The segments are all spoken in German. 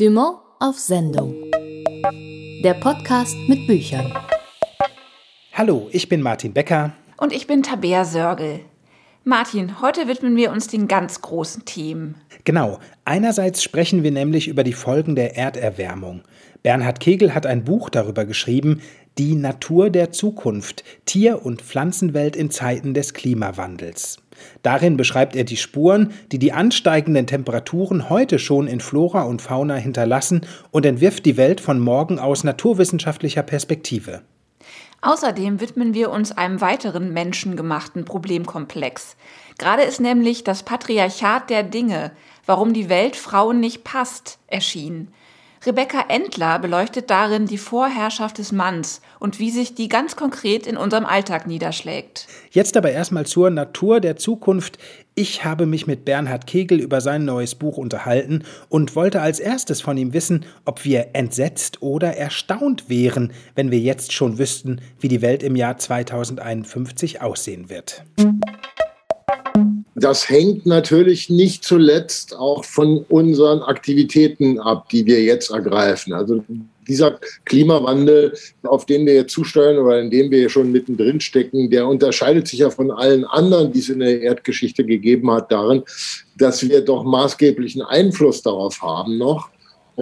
Dumont auf Sendung. Der Podcast mit Büchern. Hallo, ich bin Martin Becker. Und ich bin Tabea Sörgel. Martin, heute widmen wir uns den ganz großen Themen. Genau. Einerseits sprechen wir nämlich über die Folgen der Erderwärmung. Bernhard Kegel hat ein Buch darüber geschrieben, Die Natur der Zukunft, Tier- und Pflanzenwelt in Zeiten des Klimawandels. Darin beschreibt er die Spuren, die die ansteigenden Temperaturen heute schon in Flora und Fauna hinterlassen und entwirft die Welt von morgen aus naturwissenschaftlicher Perspektive. Außerdem widmen wir uns einem weiteren menschengemachten Problemkomplex. Gerade ist nämlich das Patriarchat der Dinge, warum die Welt Frauen nicht passt, erschienen. Rebecca Endler beleuchtet darin die Vorherrschaft des Manns und wie sich die ganz konkret in unserem Alltag niederschlägt. Jetzt aber erstmal zur Natur der Zukunft. Ich habe mich mit Bernhard Kegel über sein neues Buch unterhalten und wollte als erstes von ihm wissen, ob wir entsetzt oder erstaunt wären, wenn wir jetzt schon wüssten, wie die Welt im Jahr 2051 aussehen wird. Das hängt natürlich nicht zuletzt auch von unseren Aktivitäten ab, die wir jetzt ergreifen. Also dieser Klimawandel, auf den wir jetzt zusteuern oder in dem wir schon mittendrin stecken, der unterscheidet sich ja von allen anderen, die es in der Erdgeschichte gegeben hat, darin, dass wir doch maßgeblichen Einfluss darauf haben noch.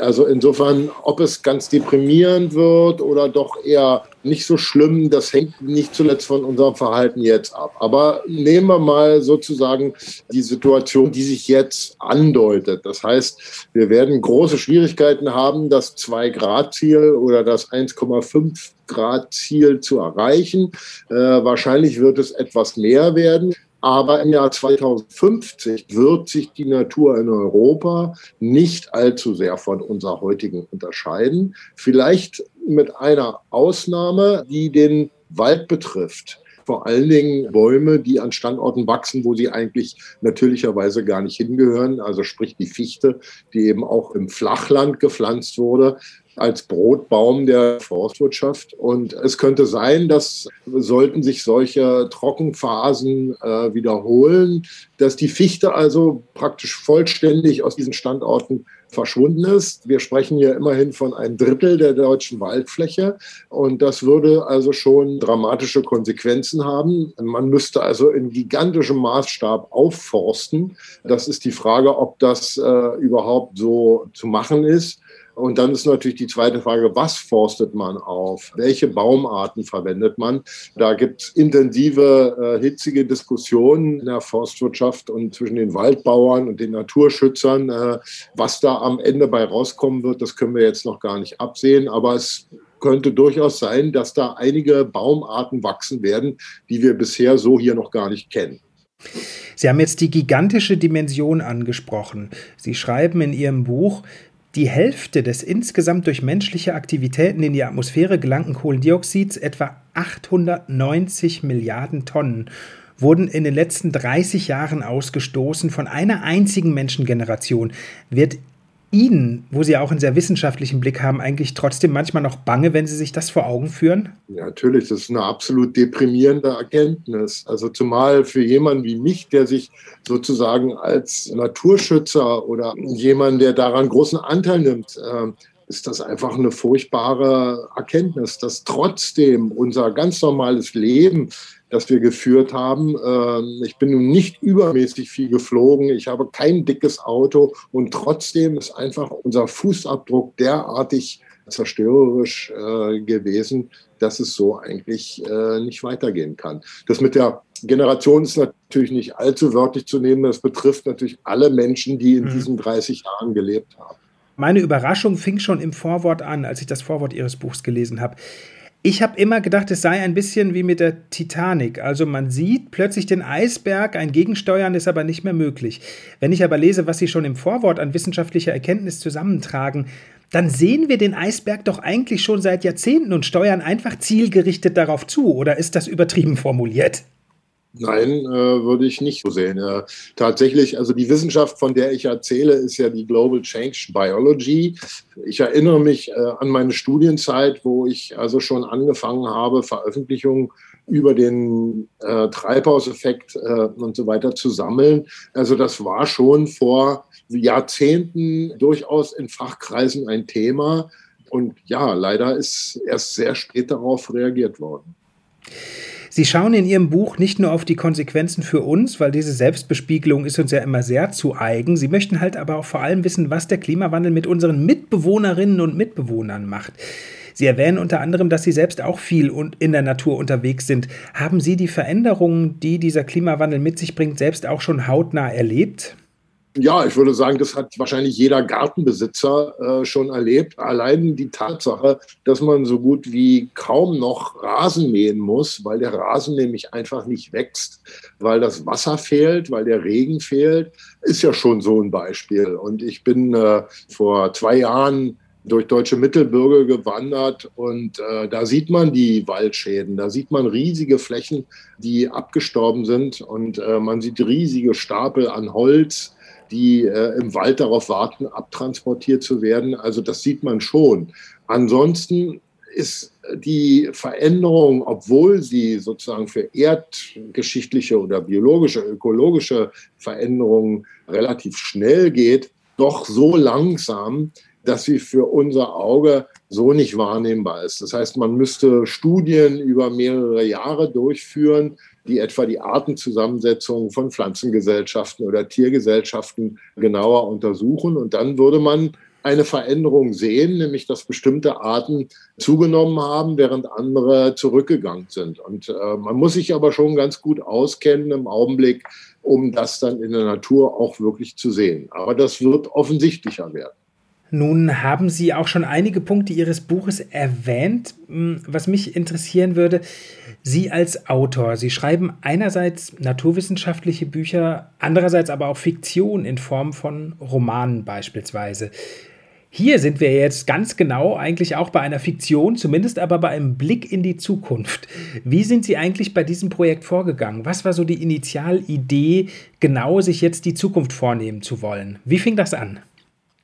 Also insofern, ob es ganz deprimierend wird oder doch eher nicht so schlimm, das hängt nicht zuletzt von unserem Verhalten jetzt ab. Aber nehmen wir mal sozusagen die Situation, die sich jetzt andeutet. Das heißt, wir werden große Schwierigkeiten haben, das 2-Grad-Ziel oder das 1,5 Grad Ziel zu erreichen. Äh, wahrscheinlich wird es etwas mehr werden. Aber im Jahr 2050 wird sich die Natur in Europa nicht allzu sehr von unserer heutigen unterscheiden. Vielleicht mit einer Ausnahme, die den Wald betrifft vor allen Dingen Bäume, die an Standorten wachsen, wo sie eigentlich natürlicherweise gar nicht hingehören. Also sprich die Fichte, die eben auch im Flachland gepflanzt wurde als Brotbaum der Forstwirtschaft. Und es könnte sein, dass sollten sich solche Trockenphasen äh, wiederholen, dass die Fichte also praktisch vollständig aus diesen Standorten verschwunden ist. Wir sprechen hier immerhin von einem Drittel der deutschen Waldfläche und das würde also schon dramatische Konsequenzen haben. Man müsste also in gigantischem Maßstab aufforsten. Das ist die Frage, ob das äh, überhaupt so zu machen ist. Und dann ist natürlich die zweite Frage, was forstet man auf? Welche Baumarten verwendet man? Da gibt es intensive, äh, hitzige Diskussionen in der Forstwirtschaft und zwischen den Waldbauern und den Naturschützern. Äh, was da am Ende bei rauskommen wird, das können wir jetzt noch gar nicht absehen. Aber es könnte durchaus sein, dass da einige Baumarten wachsen werden, die wir bisher so hier noch gar nicht kennen. Sie haben jetzt die gigantische Dimension angesprochen. Sie schreiben in Ihrem Buch, die Hälfte des insgesamt durch menschliche Aktivitäten in die Atmosphäre gelangten Kohlendioxids, etwa 890 Milliarden Tonnen, wurden in den letzten 30 Jahren ausgestoßen von einer einzigen Menschengeneration. Wird Ihnen, wo Sie auch einen sehr wissenschaftlichen Blick haben, eigentlich trotzdem manchmal noch bange, wenn Sie sich das vor Augen führen? Ja, natürlich, das ist eine absolut deprimierende Erkenntnis. Also zumal für jemanden wie mich, der sich sozusagen als Naturschützer oder jemand, der daran großen Anteil nimmt, äh, ist das einfach eine furchtbare Erkenntnis, dass trotzdem unser ganz normales Leben das wir geführt haben. Ähm, ich bin nun nicht übermäßig viel geflogen. Ich habe kein dickes Auto und trotzdem ist einfach unser Fußabdruck derartig zerstörerisch äh, gewesen, dass es so eigentlich äh, nicht weitergehen kann. Das mit der Generation ist natürlich nicht allzu wörtlich zu nehmen. Das betrifft natürlich alle Menschen, die in mhm. diesen 30 Jahren gelebt haben. Meine Überraschung fing schon im Vorwort an, als ich das Vorwort Ihres Buchs gelesen habe. Ich habe immer gedacht, es sei ein bisschen wie mit der Titanic. Also man sieht plötzlich den Eisberg, ein Gegensteuern ist aber nicht mehr möglich. Wenn ich aber lese, was Sie schon im Vorwort an wissenschaftlicher Erkenntnis zusammentragen, dann sehen wir den Eisberg doch eigentlich schon seit Jahrzehnten und steuern einfach zielgerichtet darauf zu. Oder ist das übertrieben formuliert? Nein, äh, würde ich nicht so sehen. Äh, tatsächlich, also die Wissenschaft, von der ich erzähle, ist ja die Global Change Biology. Ich erinnere mich äh, an meine Studienzeit, wo ich also schon angefangen habe, Veröffentlichungen über den äh, Treibhauseffekt äh, und so weiter zu sammeln. Also das war schon vor Jahrzehnten durchaus in Fachkreisen ein Thema. Und ja, leider ist erst sehr spät darauf reagiert worden. Sie schauen in Ihrem Buch nicht nur auf die Konsequenzen für uns, weil diese Selbstbespiegelung ist uns ja immer sehr zu eigen. Sie möchten halt aber auch vor allem wissen, was der Klimawandel mit unseren Mitbewohnerinnen und Mitbewohnern macht. Sie erwähnen unter anderem, dass Sie selbst auch viel in der Natur unterwegs sind. Haben Sie die Veränderungen, die dieser Klimawandel mit sich bringt, selbst auch schon hautnah erlebt? Ja, ich würde sagen, das hat wahrscheinlich jeder Gartenbesitzer äh, schon erlebt. Allein die Tatsache, dass man so gut wie kaum noch Rasen mähen muss, weil der Rasen nämlich einfach nicht wächst, weil das Wasser fehlt, weil der Regen fehlt, ist ja schon so ein Beispiel. Und ich bin äh, vor zwei Jahren durch deutsche Mittelbürger gewandert und äh, da sieht man die Waldschäden, da sieht man riesige Flächen, die abgestorben sind und äh, man sieht riesige Stapel an Holz, die äh, im Wald darauf warten, abtransportiert zu werden. Also das sieht man schon. Ansonsten ist die Veränderung, obwohl sie sozusagen für erdgeschichtliche oder biologische, ökologische Veränderungen relativ schnell geht, doch so langsam, dass sie für unser Auge so nicht wahrnehmbar ist. Das heißt, man müsste Studien über mehrere Jahre durchführen, die etwa die Artenzusammensetzung von Pflanzengesellschaften oder Tiergesellschaften genauer untersuchen. Und dann würde man eine Veränderung sehen, nämlich dass bestimmte Arten zugenommen haben, während andere zurückgegangen sind. Und äh, man muss sich aber schon ganz gut auskennen im Augenblick, um das dann in der Natur auch wirklich zu sehen. Aber das wird offensichtlicher werden. Nun haben Sie auch schon einige Punkte Ihres Buches erwähnt. Hm, was mich interessieren würde, Sie als Autor, Sie schreiben einerseits naturwissenschaftliche Bücher, andererseits aber auch Fiktion in Form von Romanen beispielsweise. Hier sind wir jetzt ganz genau eigentlich auch bei einer Fiktion, zumindest aber bei einem Blick in die Zukunft. Wie sind Sie eigentlich bei diesem Projekt vorgegangen? Was war so die Initialidee, genau sich jetzt die Zukunft vornehmen zu wollen? Wie fing das an?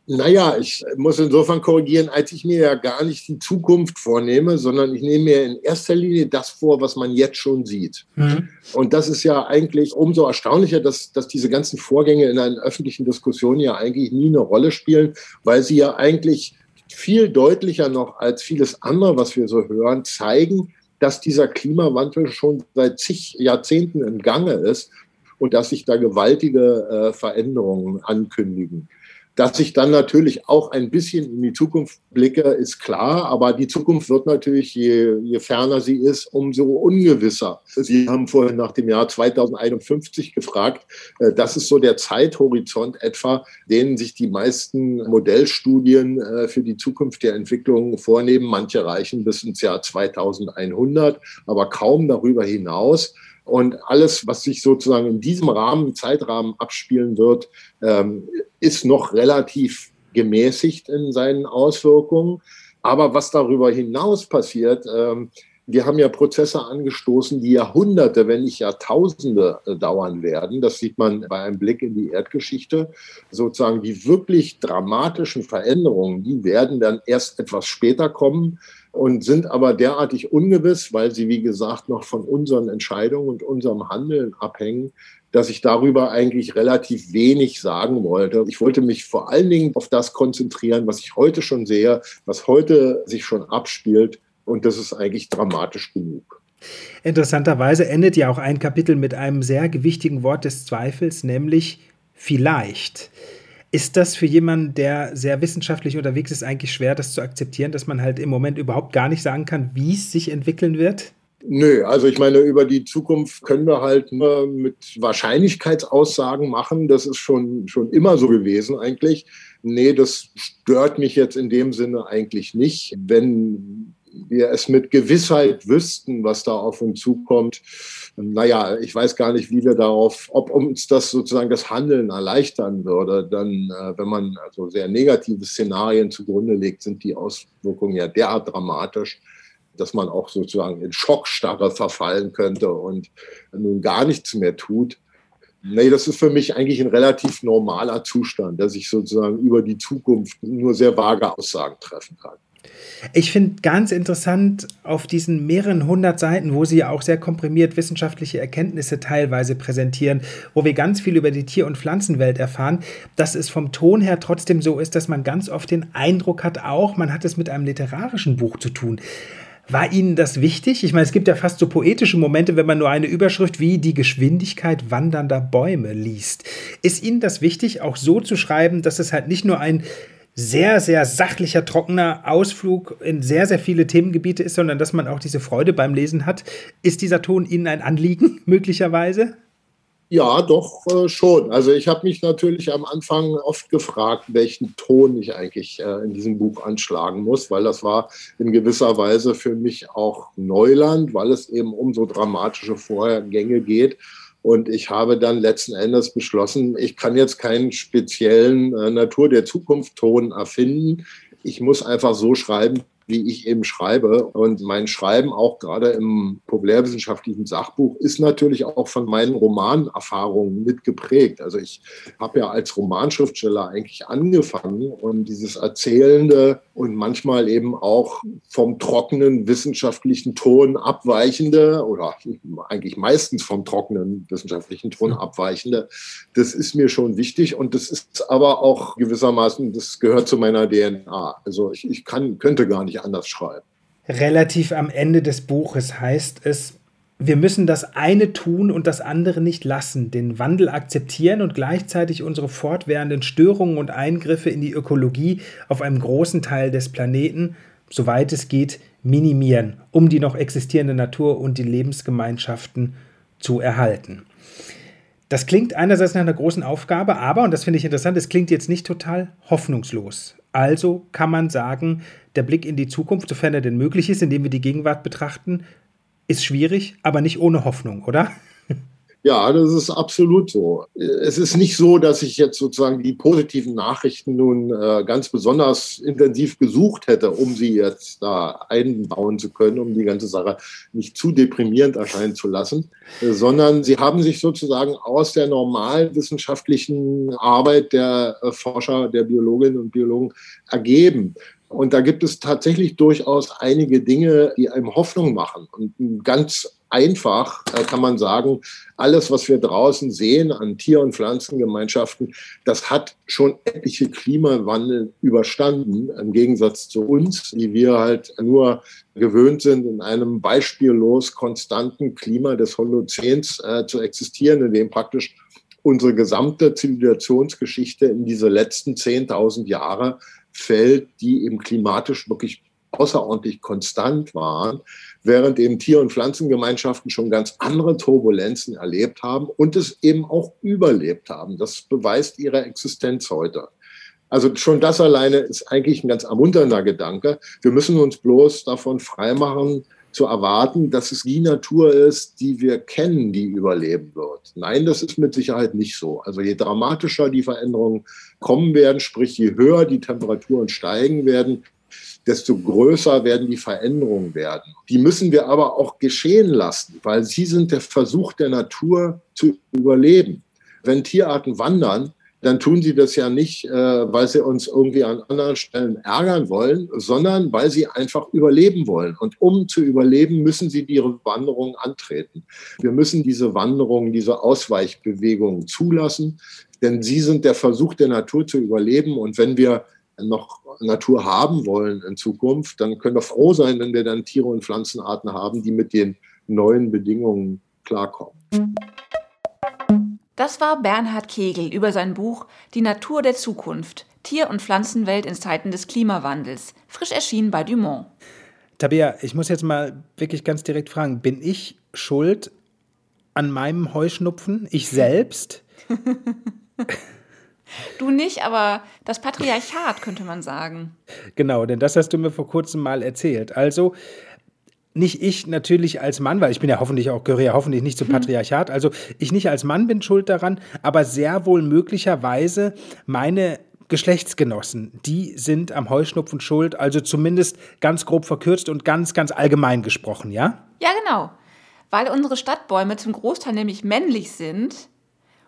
Naja, ich muss insofern korrigieren, als ich mir ja gar nicht die Zukunft vornehme, sondern ich nehme mir in erster Linie das vor, was man jetzt schon sieht. Mhm. Und das ist ja eigentlich umso erstaunlicher, dass, dass diese ganzen Vorgänge in einer öffentlichen Diskussion ja eigentlich nie eine Rolle spielen, weil sie ja eigentlich viel deutlicher noch als vieles andere, was wir so hören, zeigen, dass dieser Klimawandel schon seit zig Jahrzehnten im Gange ist und dass sich da gewaltige äh, Veränderungen ankündigen. Dass ich dann natürlich auch ein bisschen in die Zukunft blicke, ist klar, aber die Zukunft wird natürlich, je, je ferner sie ist, umso ungewisser. Sie haben vorhin nach dem Jahr 2051 gefragt. Äh, das ist so der Zeithorizont etwa, den sich die meisten Modellstudien äh, für die Zukunft der Entwicklung vornehmen. Manche reichen bis ins Jahr 2100, aber kaum darüber hinaus. Und alles, was sich sozusagen in diesem Rahmen, Zeitrahmen abspielen wird, ähm, ist noch relativ gemäßigt in seinen Auswirkungen. Aber was darüber hinaus passiert, ähm, wir haben ja Prozesse angestoßen, die Jahrhunderte, wenn nicht Jahrtausende äh, dauern werden. Das sieht man bei einem Blick in die Erdgeschichte. Sozusagen die wirklich dramatischen Veränderungen, die werden dann erst etwas später kommen und sind aber derartig ungewiss, weil sie, wie gesagt, noch von unseren Entscheidungen und unserem Handeln abhängen, dass ich darüber eigentlich relativ wenig sagen wollte. Ich wollte mich vor allen Dingen auf das konzentrieren, was ich heute schon sehe, was heute sich schon abspielt. Und das ist eigentlich dramatisch genug. Interessanterweise endet ja auch ein Kapitel mit einem sehr gewichtigen Wort des Zweifels, nämlich vielleicht. Ist das für jemanden, der sehr wissenschaftlich unterwegs ist, eigentlich schwer, das zu akzeptieren, dass man halt im Moment überhaupt gar nicht sagen kann, wie es sich entwickeln wird? Nö, also ich meine, über die Zukunft können wir halt nur mit Wahrscheinlichkeitsaussagen machen. Das ist schon, schon immer so gewesen eigentlich. Nee, das stört mich jetzt in dem Sinne eigentlich nicht. Wenn wir es mit Gewissheit wüssten, was da auf uns zukommt, naja, ich weiß gar nicht, wie wir darauf, ob uns das sozusagen das Handeln erleichtern würde. Dann, äh, wenn man also sehr negative Szenarien zugrunde legt, sind die Auswirkungen ja derart dramatisch, dass man auch sozusagen in Schockstarre verfallen könnte und nun gar nichts mehr tut. Nee, das ist für mich eigentlich ein relativ normaler Zustand, dass ich sozusagen über die Zukunft nur sehr vage Aussagen treffen kann. Ich finde ganz interessant auf diesen mehreren hundert Seiten, wo Sie ja auch sehr komprimiert wissenschaftliche Erkenntnisse teilweise präsentieren, wo wir ganz viel über die Tier- und Pflanzenwelt erfahren, dass es vom Ton her trotzdem so ist, dass man ganz oft den Eindruck hat, auch man hat es mit einem literarischen Buch zu tun. War Ihnen das wichtig? Ich meine, es gibt ja fast so poetische Momente, wenn man nur eine Überschrift wie die Geschwindigkeit wandernder Bäume liest. Ist Ihnen das wichtig, auch so zu schreiben, dass es halt nicht nur ein sehr, sehr sachlicher, trockener Ausflug in sehr, sehr viele Themengebiete ist, sondern dass man auch diese Freude beim Lesen hat. Ist dieser Ton Ihnen ein Anliegen, möglicherweise? Ja, doch äh, schon. Also ich habe mich natürlich am Anfang oft gefragt, welchen Ton ich eigentlich äh, in diesem Buch anschlagen muss, weil das war in gewisser Weise für mich auch Neuland, weil es eben um so dramatische Vorgänge geht. Und ich habe dann letzten Endes beschlossen, ich kann jetzt keinen speziellen äh, Natur der Zukunft Ton erfinden. Ich muss einfach so schreiben, wie ich eben schreibe. Und mein Schreiben, auch gerade im populärwissenschaftlichen Sachbuch, ist natürlich auch von meinen Romanerfahrungen mitgeprägt. Also ich habe ja als Romanschriftsteller eigentlich angefangen und dieses Erzählende und manchmal eben auch vom trockenen wissenschaftlichen Ton abweichende oder eigentlich meistens vom trockenen wissenschaftlichen Ton abweichende, das ist mir schon wichtig und das ist aber auch gewissermaßen, das gehört zu meiner DNA. Also ich, ich kann, könnte gar nicht anders schreiben. Relativ am Ende des Buches heißt es, wir müssen das eine tun und das andere nicht lassen, den Wandel akzeptieren und gleichzeitig unsere fortwährenden Störungen und Eingriffe in die Ökologie auf einem großen Teil des Planeten, soweit es geht, minimieren, um die noch existierende Natur und die Lebensgemeinschaften zu erhalten. Das klingt einerseits nach einer großen Aufgabe, aber, und das finde ich interessant, es klingt jetzt nicht total hoffnungslos. Also kann man sagen, der Blick in die Zukunft, sofern er denn möglich ist, indem wir die Gegenwart betrachten, ist schwierig, aber nicht ohne Hoffnung, oder? Ja, das ist absolut so. Es ist nicht so, dass ich jetzt sozusagen die positiven Nachrichten nun äh, ganz besonders intensiv gesucht hätte, um sie jetzt da einbauen zu können, um die ganze Sache nicht zu deprimierend erscheinen zu lassen, äh, sondern sie haben sich sozusagen aus der normalen wissenschaftlichen Arbeit der äh, Forscher, der Biologinnen und Biologen ergeben. Und da gibt es tatsächlich durchaus einige Dinge, die einem Hoffnung machen. Und ganz einfach kann man sagen, alles, was wir draußen sehen an Tier- und Pflanzengemeinschaften, das hat schon etliche Klimawandel überstanden, im Gegensatz zu uns, die wir halt nur gewöhnt sind, in einem beispiellos konstanten Klima des Holozäns äh, zu existieren, in dem praktisch unsere gesamte Zivilisationsgeschichte in diese letzten 10.000 Jahre fällt, die eben klimatisch wirklich außerordentlich konstant waren, während eben Tier- und Pflanzengemeinschaften schon ganz andere Turbulenzen erlebt haben und es eben auch überlebt haben. Das beweist ihre Existenz heute. Also schon das alleine ist eigentlich ein ganz ermunternder Gedanke. Wir müssen uns bloß davon freimachen, zu erwarten, dass es die Natur ist, die wir kennen, die überleben wird. Nein, das ist mit Sicherheit nicht so. Also je dramatischer die Veränderungen kommen werden, sprich je höher die Temperaturen steigen werden, desto größer werden die Veränderungen werden. Die müssen wir aber auch geschehen lassen, weil sie sind der Versuch der Natur zu überleben. Wenn Tierarten wandern, dann tun sie das ja nicht, äh, weil sie uns irgendwie an anderen Stellen ärgern wollen, sondern weil sie einfach überleben wollen. Und um zu überleben, müssen sie ihre Wanderung antreten. Wir müssen diese Wanderungen, diese Ausweichbewegungen zulassen, denn sie sind der Versuch der Natur zu überleben. Und wenn wir noch Natur haben wollen in Zukunft, dann können wir froh sein, wenn wir dann Tiere und Pflanzenarten haben, die mit den neuen Bedingungen klarkommen. Das war Bernhard Kegel über sein Buch Die Natur der Zukunft, Tier- und Pflanzenwelt in Zeiten des Klimawandels, frisch erschienen bei Dumont. Tabea, ich muss jetzt mal wirklich ganz direkt fragen, bin ich schuld an meinem Heuschnupfen? Ich selbst? Du nicht, aber das Patriarchat könnte man sagen. Genau, denn das hast du mir vor kurzem mal erzählt. Also nicht ich natürlich als Mann, weil ich bin ja hoffentlich auch, gehöre ja hoffentlich nicht zum hm. Patriarchat, also ich nicht als Mann bin schuld daran, aber sehr wohl möglicherweise meine Geschlechtsgenossen, die sind am Heuschnupfen schuld, also zumindest ganz grob verkürzt und ganz, ganz allgemein gesprochen, ja? Ja, genau. Weil unsere Stadtbäume zum Großteil nämlich männlich sind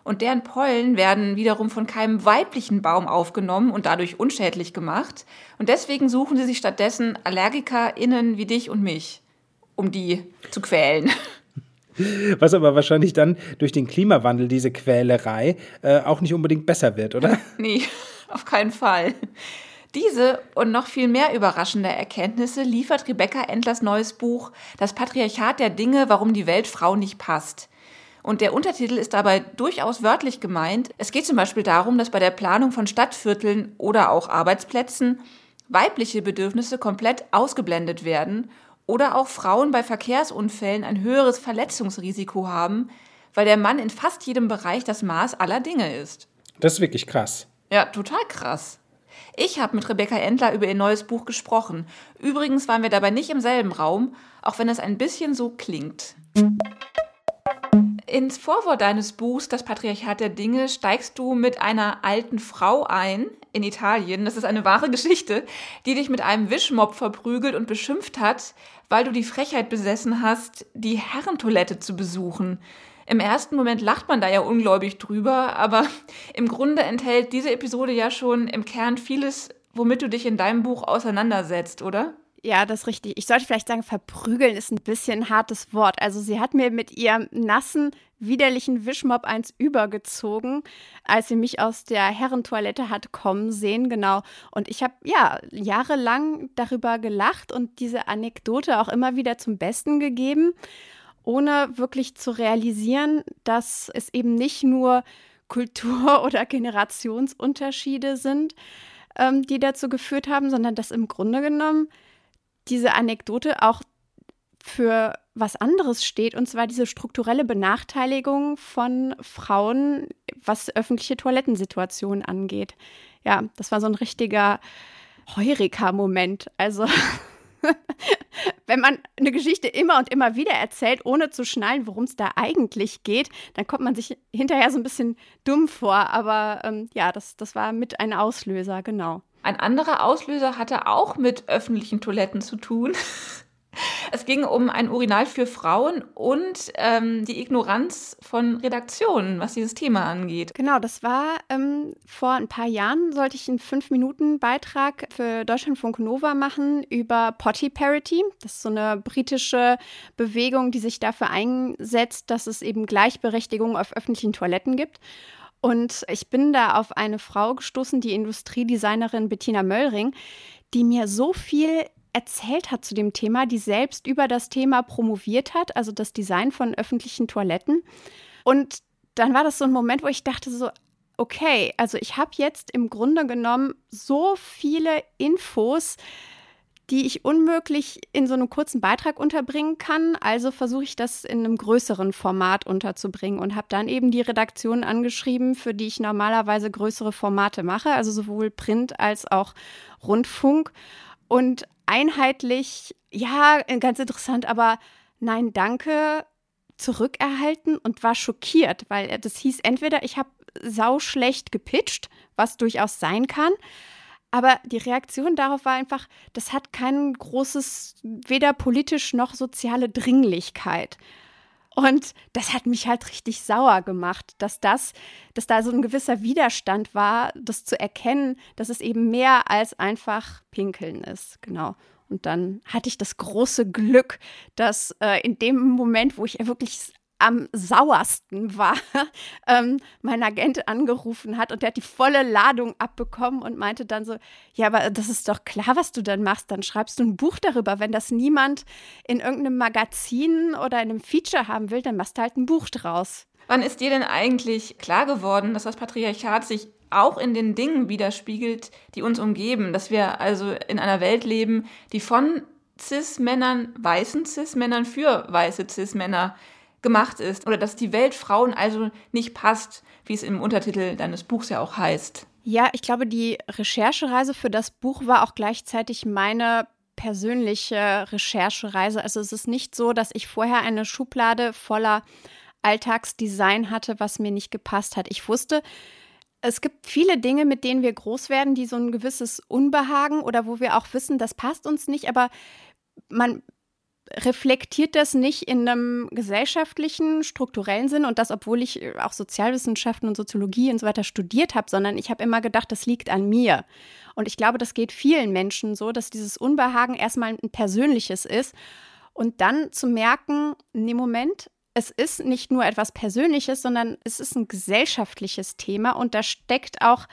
Und deren Pollen werden wiederum von keinem weiblichen Baum aufgenommen und dadurch unschädlich gemacht. Und deswegen suchen sie sich stattdessen AllergikerInnen wie dich und mich, um die zu quälen. Was aber wahrscheinlich dann durch den Klimawandel, diese Quälerei, äh, auch nicht unbedingt besser wird, oder? nee, auf keinen Fall. Diese und noch viel mehr überraschende Erkenntnisse liefert Rebecca Endlers neues Buch Das Patriarchat der Dinge, warum die Welt Frau nicht passt. Und der Untertitel ist dabei durchaus wörtlich gemeint. Es geht zum Beispiel darum, dass bei der Planung von Stadtvierteln oder auch Arbeitsplätzen weibliche Bedürfnisse komplett ausgeblendet werden oder auch Frauen bei Verkehrsunfällen ein höheres Verletzungsrisiko haben, weil der Mann in fast jedem Bereich das Maß aller Dinge ist. Das ist wirklich krass. Ja, total krass. Ich habe mit Rebecca Endler über ihr neues Buch gesprochen. Übrigens waren wir dabei nicht im selben Raum, auch wenn es ein bisschen so klingt. Ins Vorwort deines Buchs Das Patriarchat der Dinge steigst du mit einer alten Frau ein in Italien. Das ist eine wahre Geschichte, die dich mit einem Wischmob verprügelt und beschimpft hat, weil du die Frechheit besessen hast, die Herrentoilette zu besuchen. Im ersten Moment lacht man da ja ungläubig drüber, aber im Grunde enthält diese Episode ja schon im Kern vieles, womit du dich in deinem Buch auseinandersetzt, oder? Ja, das ist richtig. Ich sollte vielleicht sagen, verprügeln ist ein bisschen ein hartes Wort. Also sie hat mir mit ihrem nassen, widerlichen Wischmob eins übergezogen, als sie mich aus der Herrentoilette hat kommen sehen, genau. Und ich habe ja jahrelang darüber gelacht und diese Anekdote auch immer wieder zum Besten gegeben, ohne wirklich zu realisieren, dass es eben nicht nur Kultur- oder Generationsunterschiede sind, ähm, die dazu geführt haben, sondern dass im Grunde genommen diese Anekdote auch für was anderes steht, und zwar diese strukturelle Benachteiligung von Frauen, was öffentliche Toilettensituationen angeht. Ja, das war so ein richtiger Heureka-Moment. Also, wenn man eine Geschichte immer und immer wieder erzählt, ohne zu schnallen, worum es da eigentlich geht, dann kommt man sich hinterher so ein bisschen dumm vor. Aber ähm, ja, das, das war mit ein Auslöser, genau. Ein anderer Auslöser hatte auch mit öffentlichen Toiletten zu tun. Es ging um ein Urinal für Frauen und ähm, die Ignoranz von Redaktionen, was dieses Thema angeht. Genau, das war ähm, vor ein paar Jahren, sollte ich einen Fünf-Minuten-Beitrag für Deutschlandfunk Nova machen über Potty Parity. Das ist so eine britische Bewegung, die sich dafür einsetzt, dass es eben Gleichberechtigung auf öffentlichen Toiletten gibt. Und ich bin da auf eine Frau gestoßen, die Industriedesignerin Bettina Möllring, die mir so viel erzählt hat zu dem Thema, die selbst über das Thema promoviert hat, also das Design von öffentlichen Toiletten. Und dann war das so ein Moment, wo ich dachte so, okay, also ich habe jetzt im Grunde genommen so viele Infos, die ich unmöglich in so einem kurzen Beitrag unterbringen kann. Also versuche ich das in einem größeren Format unterzubringen und habe dann eben die Redaktion angeschrieben, für die ich normalerweise größere Formate mache, also sowohl Print als auch Rundfunk. Und einheitlich, ja, ganz interessant, aber nein, danke, zurückerhalten und war schockiert, weil das hieß entweder, ich habe sau schlecht gepitcht, was durchaus sein kann, aber die Reaktion darauf war einfach, das hat kein großes, weder politisch noch soziale Dringlichkeit. Und das hat mich halt richtig sauer gemacht, dass das, dass da so ein gewisser Widerstand war, das zu erkennen, dass es eben mehr als einfach Pinkeln ist. Genau. Und dann hatte ich das große Glück, dass äh, in dem Moment, wo ich wirklich am sauersten war, ähm, mein Agent angerufen hat und der hat die volle Ladung abbekommen und meinte dann so, ja, aber das ist doch klar, was du dann machst, dann schreibst du ein Buch darüber. Wenn das niemand in irgendeinem Magazin oder in einem Feature haben will, dann machst du halt ein Buch draus. Wann ist dir denn eigentlich klar geworden, dass das Patriarchat sich auch in den Dingen widerspiegelt, die uns umgeben, dass wir also in einer Welt leben, die von Cis-Männern, weißen Cis-Männern für weiße Cis-Männer gemacht ist oder dass die Welt Frauen also nicht passt, wie es im Untertitel deines Buchs ja auch heißt. Ja, ich glaube, die Recherchereise für das Buch war auch gleichzeitig meine persönliche Recherchereise. Also es ist nicht so, dass ich vorher eine Schublade voller Alltagsdesign hatte, was mir nicht gepasst hat. Ich wusste, es gibt viele Dinge, mit denen wir groß werden, die so ein gewisses Unbehagen oder wo wir auch wissen, das passt uns nicht, aber man reflektiert das nicht in einem gesellschaftlichen, strukturellen Sinn und das, obwohl ich auch Sozialwissenschaften und Soziologie und so weiter studiert habe, sondern ich habe immer gedacht, das liegt an mir. Und ich glaube, das geht vielen Menschen so, dass dieses Unbehagen erstmal ein persönliches ist und dann zu merken, nee, Moment, es ist nicht nur etwas Persönliches, sondern es ist ein gesellschaftliches Thema und da steckt auch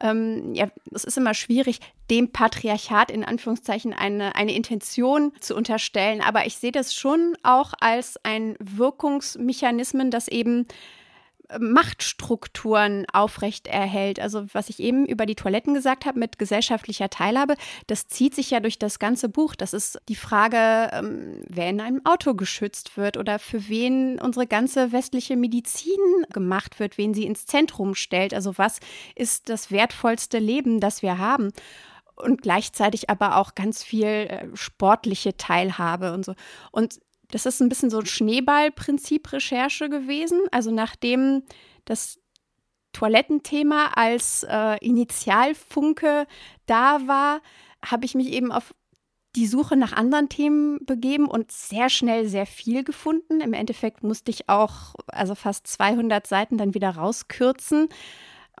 ähm, ja, es ist immer schwierig, dem Patriarchat in Anführungszeichen eine, eine Intention zu unterstellen. Aber ich sehe das schon auch als ein Wirkungsmechanismen, das eben Machtstrukturen aufrecht erhält. Also was ich eben über die Toiletten gesagt habe mit gesellschaftlicher Teilhabe, das zieht sich ja durch das ganze Buch. Das ist die Frage, ähm, wer in einem Auto geschützt wird oder für wen unsere ganze westliche Medizin gemacht wird, wen sie ins Zentrum stellt. Also was ist das wertvollste Leben, das wir haben? und gleichzeitig aber auch ganz viel äh, sportliche Teilhabe und so. Und das ist ein bisschen so ein Schneeballprinzip-Recherche gewesen. Also nachdem das Toilettenthema als äh, Initialfunke da war, habe ich mich eben auf die Suche nach anderen Themen begeben und sehr schnell sehr viel gefunden. Im Endeffekt musste ich auch also fast 200 Seiten dann wieder rauskürzen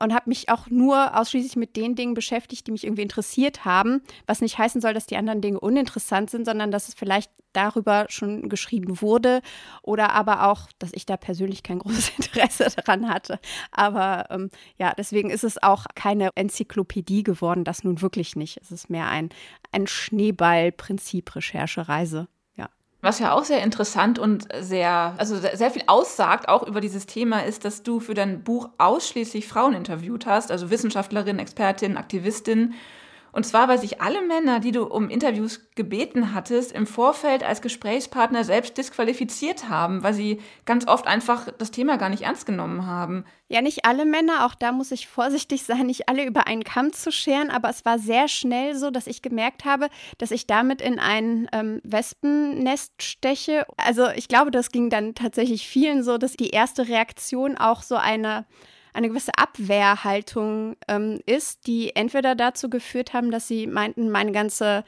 und habe mich auch nur ausschließlich mit den Dingen beschäftigt, die mich irgendwie interessiert haben, was nicht heißen soll, dass die anderen Dinge uninteressant sind, sondern dass es vielleicht darüber schon geschrieben wurde oder aber auch, dass ich da persönlich kein großes Interesse daran hatte. Aber ähm, ja, deswegen ist es auch keine Enzyklopädie geworden, das nun wirklich nicht. Es ist mehr ein, ein Schneeball-Prinzip-Recherchereise. Was ja auch sehr interessant und sehr, also sehr viel aussagt, auch über dieses Thema, ist, dass du für dein Buch ausschließlich Frauen interviewt hast, also Wissenschaftlerinnen, Expertinnen, Aktivistinnen und zwar, weil sich alle Männer, die du um Interviews gebeten hattest, im Vorfeld als Gesprächspartner selbst disqualifiziert haben, weil sie ganz oft einfach das Thema gar nicht ernst genommen haben. Ja, nicht alle Männer, auch da muss ich vorsichtig sein, nicht alle über einen Kamm zu scheren, aber es war sehr schnell so, dass ich gemerkt habe, dass ich damit in ein ähm, Wespennest steche. Also ich glaube, das ging dann tatsächlich vielen so, dass die erste Reaktion auch so eine eine gewisse Abwehrhaltung ähm, ist, die entweder dazu geführt haben, dass sie meinten, meine ganze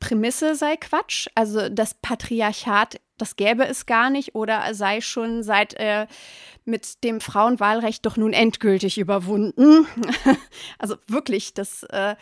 Prämisse sei Quatsch, also das Patriarchat, das gäbe es gar nicht oder sei schon seit äh, mit dem Frauenwahlrecht doch nun endgültig überwunden. also wirklich, das äh,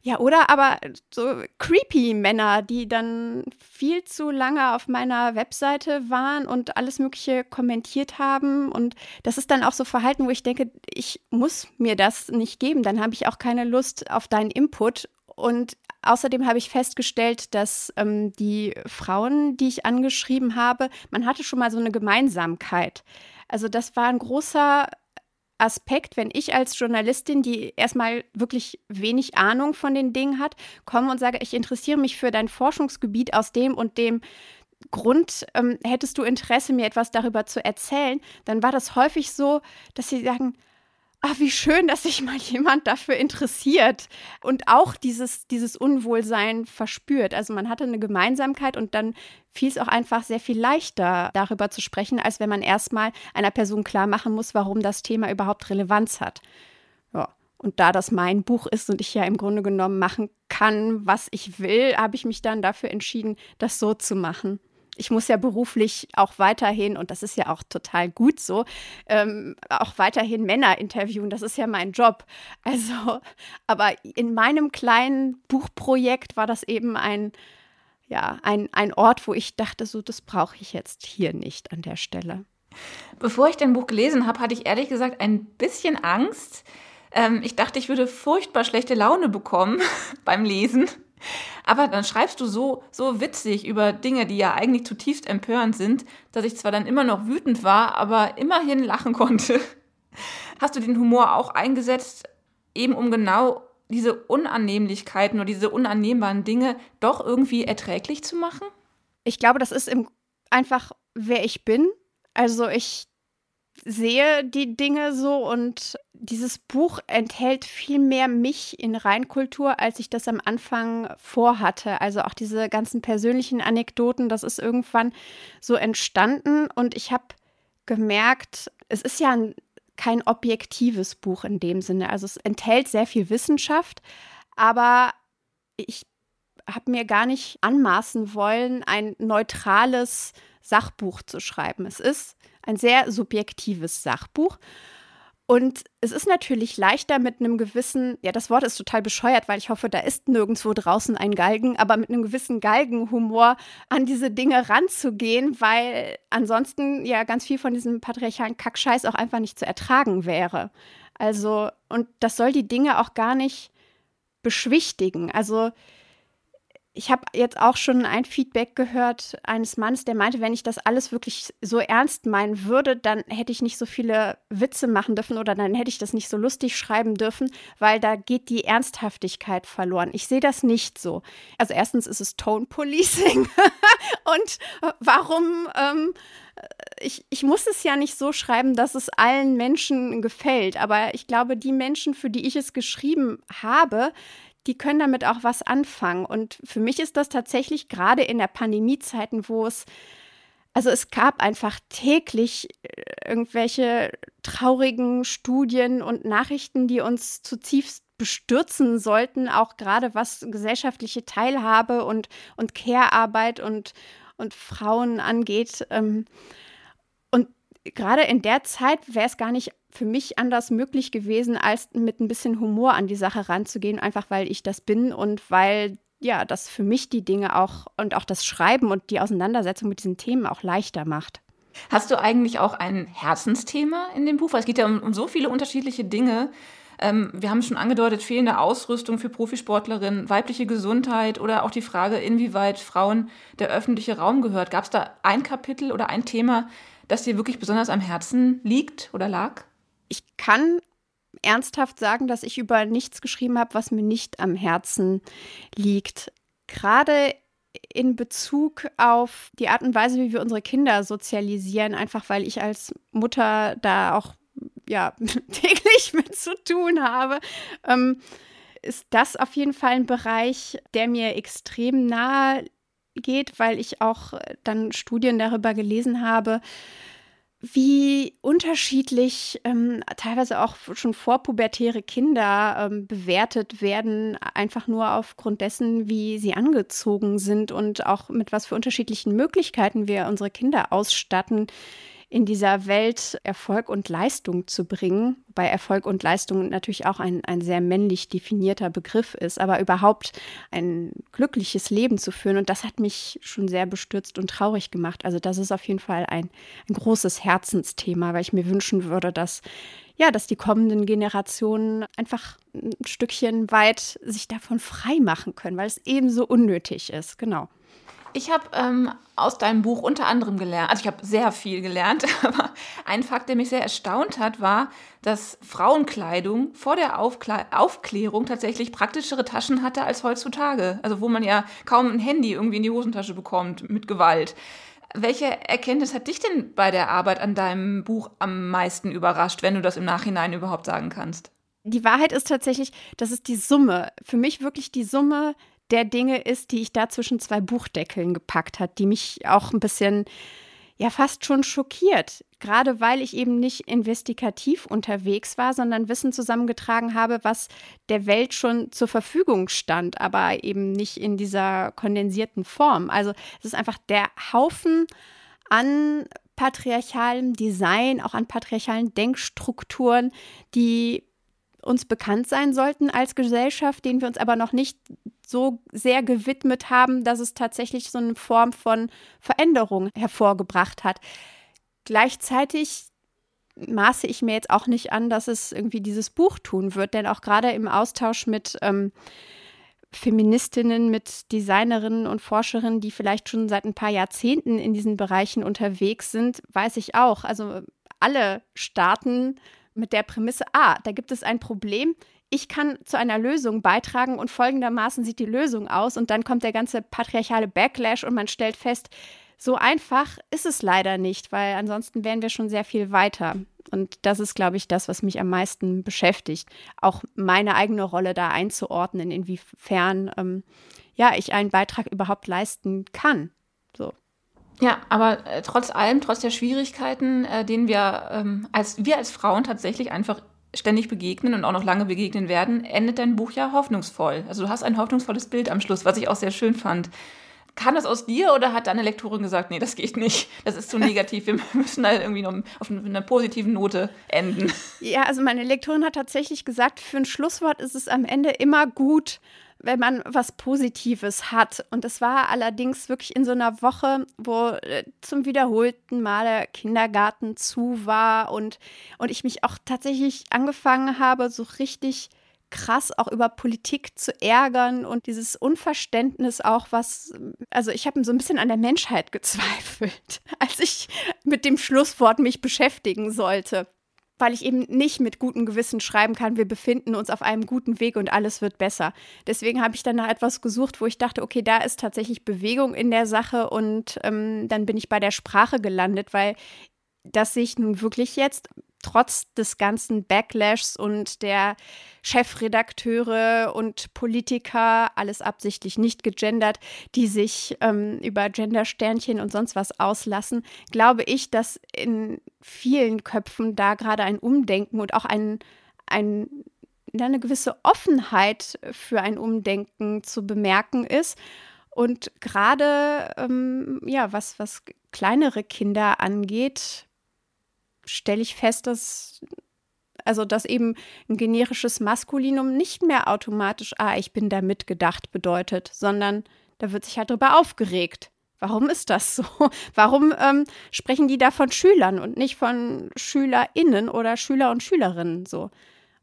ja, oder aber so creepy Männer, die dann viel zu lange auf meiner Webseite waren und alles Mögliche kommentiert haben. Und das ist dann auch so Verhalten, wo ich denke, ich muss mir das nicht geben. Dann habe ich auch keine Lust auf deinen Input. Und außerdem habe ich festgestellt, dass ähm, die Frauen, die ich angeschrieben habe, man hatte schon mal so eine Gemeinsamkeit. Also das war ein großer Aspekt, wenn ich als Journalistin, die erstmal wirklich wenig Ahnung von den Dingen hat, komme und sage, ich interessiere mich für dein Forschungsgebiet aus dem und dem Grund, ähm, hättest du Interesse, mir etwas darüber zu erzählen, dann war das häufig so, dass sie sagen, ach, wie schön, dass sich mal jemand dafür interessiert und auch dieses, dieses Unwohlsein verspürt. Also man hatte eine Gemeinsamkeit und dann fiel es auch einfach sehr viel leichter, darüber zu sprechen, als wenn man erstmal einer Person klar machen muss, warum das Thema überhaupt Relevanz hat. Ja. Und da das mein Buch ist und ich ja im Grunde genommen machen kann, was ich will, habe ich mich dann dafür entschieden, das so zu machen ich muss ja beruflich auch weiterhin, und das ist ja auch total gut so, ähm, auch weiterhin Männer interviewen. Das ist ja mein Job. Also, aber in meinem kleinen Buchprojekt war das eben ein, ja, ein, ein Ort, wo ich dachte, so, das brauche ich jetzt hier nicht an der Stelle. Bevor ich dein Buch gelesen habe, hatte ich ehrlich gesagt ein bisschen Angst. Ähm, ich dachte, ich würde furchtbar schlechte Laune bekommen beim Lesen. Aber dann schreibst du so, so witzig über Dinge, die ja eigentlich zutiefst empörend sind, dass ich zwar dann immer noch wütend war, aber immerhin lachen konnte. Hast du den Humor auch eingesetzt, eben um genau diese Unannehmlichkeiten oder diese unannehmbaren Dinge doch irgendwie erträglich zu machen? Ich glaube, das ist einfach, wer ich bin. Also ich sehe die Dinge so und dieses Buch enthält viel mehr mich in Reinkultur, als ich das am Anfang vorhatte. Also auch diese ganzen persönlichen Anekdoten, das ist irgendwann so entstanden und ich habe gemerkt, es ist ja ein, kein objektives Buch in dem Sinne. Also es enthält sehr viel Wissenschaft, aber ich habe mir gar nicht anmaßen wollen, ein neutrales Sachbuch zu schreiben. Es ist ein sehr subjektives Sachbuch. Und es ist natürlich leichter mit einem gewissen, ja, das Wort ist total bescheuert, weil ich hoffe, da ist nirgendwo draußen ein Galgen, aber mit einem gewissen Galgenhumor an diese Dinge ranzugehen, weil ansonsten ja ganz viel von diesem patriarchalen Kackscheiß auch einfach nicht zu ertragen wäre. Also, und das soll die Dinge auch gar nicht beschwichtigen. Also, ich habe jetzt auch schon ein Feedback gehört eines Mannes, der meinte, wenn ich das alles wirklich so ernst meinen würde, dann hätte ich nicht so viele Witze machen dürfen oder dann hätte ich das nicht so lustig schreiben dürfen, weil da geht die Ernsthaftigkeit verloren. Ich sehe das nicht so. Also erstens ist es Tone Policing und warum ähm, ich, ich muss es ja nicht so schreiben, dass es allen Menschen gefällt, aber ich glaube, die Menschen, für die ich es geschrieben habe, die können damit auch was anfangen. Und für mich ist das tatsächlich gerade in der Pandemiezeiten, wo es, also es gab einfach täglich äh, irgendwelche traurigen Studien und Nachrichten, die uns zutiefst bestürzen sollten, auch gerade was gesellschaftliche Teilhabe und, und Care-Arbeit und, und Frauen angeht. Ähm, und gerade in der Zeit wäre es gar nicht für mich anders möglich gewesen, als mit ein bisschen Humor an die Sache ranzugehen, einfach weil ich das bin und weil ja, das für mich die Dinge auch und auch das Schreiben und die Auseinandersetzung mit diesen Themen auch leichter macht. Hast du eigentlich auch ein Herzensthema in dem Buch? Weil es geht ja um, um so viele unterschiedliche Dinge. Ähm, wir haben schon angedeutet, fehlende Ausrüstung für Profisportlerinnen, weibliche Gesundheit oder auch die Frage, inwieweit Frauen der öffentliche Raum gehört. Gab es da ein Kapitel oder ein Thema, das dir wirklich besonders am Herzen liegt oder lag? Ich kann ernsthaft sagen, dass ich über nichts geschrieben habe, was mir nicht am Herzen liegt. Gerade in Bezug auf die Art und Weise, wie wir unsere Kinder sozialisieren, einfach weil ich als Mutter da auch ja, täglich mit zu tun habe, ähm, ist das auf jeden Fall ein Bereich, der mir extrem nahe geht, weil ich auch dann Studien darüber gelesen habe, wie unterschiedlich ähm, teilweise auch schon vorpubertäre Kinder ähm, bewertet werden, einfach nur aufgrund dessen, wie sie angezogen sind und auch mit was für unterschiedlichen Möglichkeiten wir unsere Kinder ausstatten, in dieser Welt Erfolg und Leistung zu bringen, wobei Erfolg und Leistung natürlich auch ein, ein sehr männlich definierter Begriff ist, aber überhaupt ein glückliches Leben zu führen. Und das hat mich schon sehr bestürzt und traurig gemacht. Also das ist auf jeden Fall ein, ein großes Herzensthema, weil ich mir wünschen würde, dass ja, dass die kommenden Generationen einfach ein Stückchen weit sich davon frei machen können, weil es ebenso unnötig ist. Genau. Ich habe ähm, aus deinem Buch unter anderem gelernt, also ich habe sehr viel gelernt, aber ein Fakt, der mich sehr erstaunt hat, war, dass Frauenkleidung vor der Aufkle Aufklärung tatsächlich praktischere Taschen hatte als heutzutage. Also wo man ja kaum ein Handy irgendwie in die Hosentasche bekommt mit Gewalt. Welche Erkenntnis hat dich denn bei der Arbeit an deinem Buch am meisten überrascht, wenn du das im Nachhinein überhaupt sagen kannst? Die Wahrheit ist tatsächlich, das ist die Summe. Für mich wirklich die Summe der Dinge ist, die ich da zwischen zwei Buchdeckeln gepackt hat, die mich auch ein bisschen ja fast schon schockiert, gerade weil ich eben nicht investigativ unterwegs war, sondern Wissen zusammengetragen habe, was der Welt schon zur Verfügung stand, aber eben nicht in dieser kondensierten Form. Also es ist einfach der Haufen an patriarchalem Design, auch an patriarchalen Denkstrukturen, die uns bekannt sein sollten als Gesellschaft, denen wir uns aber noch nicht so sehr gewidmet haben, dass es tatsächlich so eine Form von Veränderung hervorgebracht hat. Gleichzeitig maße ich mir jetzt auch nicht an, dass es irgendwie dieses Buch tun wird, denn auch gerade im Austausch mit ähm, Feministinnen, mit Designerinnen und Forscherinnen, die vielleicht schon seit ein paar Jahrzehnten in diesen Bereichen unterwegs sind, weiß ich auch. Also alle starten mit der Prämisse, ah, da gibt es ein Problem, ich kann zu einer Lösung beitragen und folgendermaßen sieht die Lösung aus und dann kommt der ganze patriarchale Backlash und man stellt fest, so einfach ist es leider nicht, weil ansonsten wären wir schon sehr viel weiter. Und das ist, glaube ich, das, was mich am meisten beschäftigt. Auch meine eigene Rolle da einzuordnen, inwiefern ähm, ja, ich einen Beitrag überhaupt leisten kann. So. Ja, aber äh, trotz allem, trotz der Schwierigkeiten, äh, denen wir ähm, als wir als Frauen tatsächlich einfach ständig begegnen und auch noch lange begegnen werden, endet dein Buch ja hoffnungsvoll. Also du hast ein hoffnungsvolles Bild am Schluss, was ich auch sehr schön fand. Kam das aus dir oder hat deine Lektorin gesagt, nee, das geht nicht, das ist zu negativ, wir müssen da irgendwie noch auf einer positiven Note enden? Ja, also meine Lektorin hat tatsächlich gesagt, für ein Schlusswort ist es am Ende immer gut, wenn man was Positives hat. Und das war allerdings wirklich in so einer Woche, wo äh, zum wiederholten Male Kindergarten zu war und, und ich mich auch tatsächlich angefangen habe, so richtig krass auch über Politik zu ärgern und dieses Unverständnis auch, was, also ich habe so ein bisschen an der Menschheit gezweifelt, als ich mit dem Schlusswort mich beschäftigen sollte weil ich eben nicht mit gutem Gewissen schreiben kann, wir befinden uns auf einem guten Weg und alles wird besser. Deswegen habe ich dann nach etwas gesucht, wo ich dachte, okay, da ist tatsächlich Bewegung in der Sache und ähm, dann bin ich bei der Sprache gelandet, weil das sehe ich nun wirklich jetzt trotz des ganzen Backlashs und der Chefredakteure und Politiker, alles absichtlich nicht gegendert, die sich ähm, über Gendersternchen und sonst was auslassen, glaube ich, dass in vielen Köpfen da gerade ein Umdenken und auch ein, ein eine gewisse Offenheit für ein Umdenken zu bemerken ist. Und gerade, ähm, ja, was, was kleinere Kinder angeht, stelle ich fest, dass also dass eben ein generisches Maskulinum nicht mehr automatisch, ah, ich bin da mitgedacht bedeutet, sondern da wird sich halt drüber aufgeregt. Warum ist das so? Warum ähm, sprechen die da von Schülern und nicht von SchülerInnen oder Schüler und Schülerinnen so?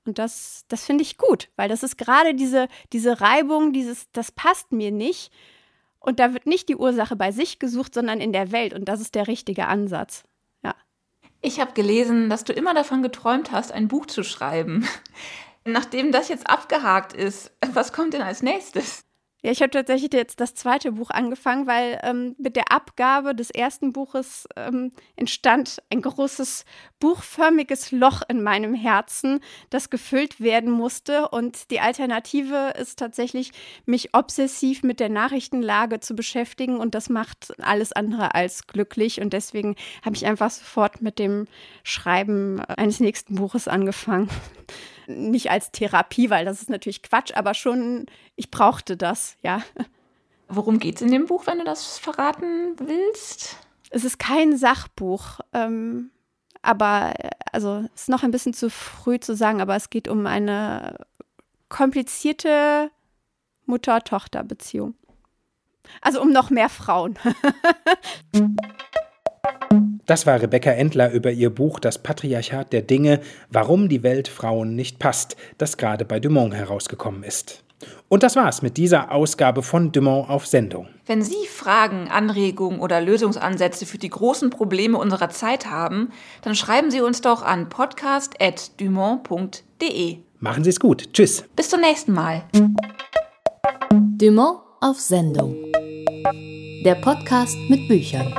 Und das, das finde ich gut, weil das ist gerade diese, diese Reibung, dieses, das passt mir nicht. Und da wird nicht die Ursache bei sich gesucht, sondern in der Welt. Und das ist der richtige Ansatz. Ich habe gelesen, dass du immer davon geträumt hast, ein Buch zu schreiben. Nachdem das jetzt abgehakt ist, was kommt denn als nächstes? Ja, ich habe tatsächlich jetzt das zweite Buch angefangen, weil ähm, mit der Abgabe des ersten Buches ähm, entstand ein großes buchförmiges Loch in meinem Herzen, das gefüllt werden musste. Und die Alternative ist tatsächlich, mich obsessiv mit der Nachrichtenlage zu beschäftigen. Und das macht alles andere als glücklich. Und deswegen habe ich einfach sofort mit dem Schreiben eines nächsten Buches angefangen nicht als Therapie, weil das ist natürlich Quatsch, aber schon, ich brauchte das, ja. Worum geht es in dem Buch, wenn du das verraten willst? Es ist kein Sachbuch, ähm, aber also es ist noch ein bisschen zu früh zu sagen, aber es geht um eine komplizierte Mutter-Tochter-Beziehung. Also um noch mehr Frauen. Das war Rebecca Endler über ihr Buch Das Patriarchat der Dinge, warum die Welt Frauen nicht passt, das gerade bei Dumont herausgekommen ist. Und das war's mit dieser Ausgabe von Dumont auf Sendung. Wenn Sie Fragen, Anregungen oder Lösungsansätze für die großen Probleme unserer Zeit haben, dann schreiben Sie uns doch an podcast.dumont.de. Machen Sie es gut. Tschüss. Bis zum nächsten Mal. Dumont auf Sendung. Der Podcast mit Büchern.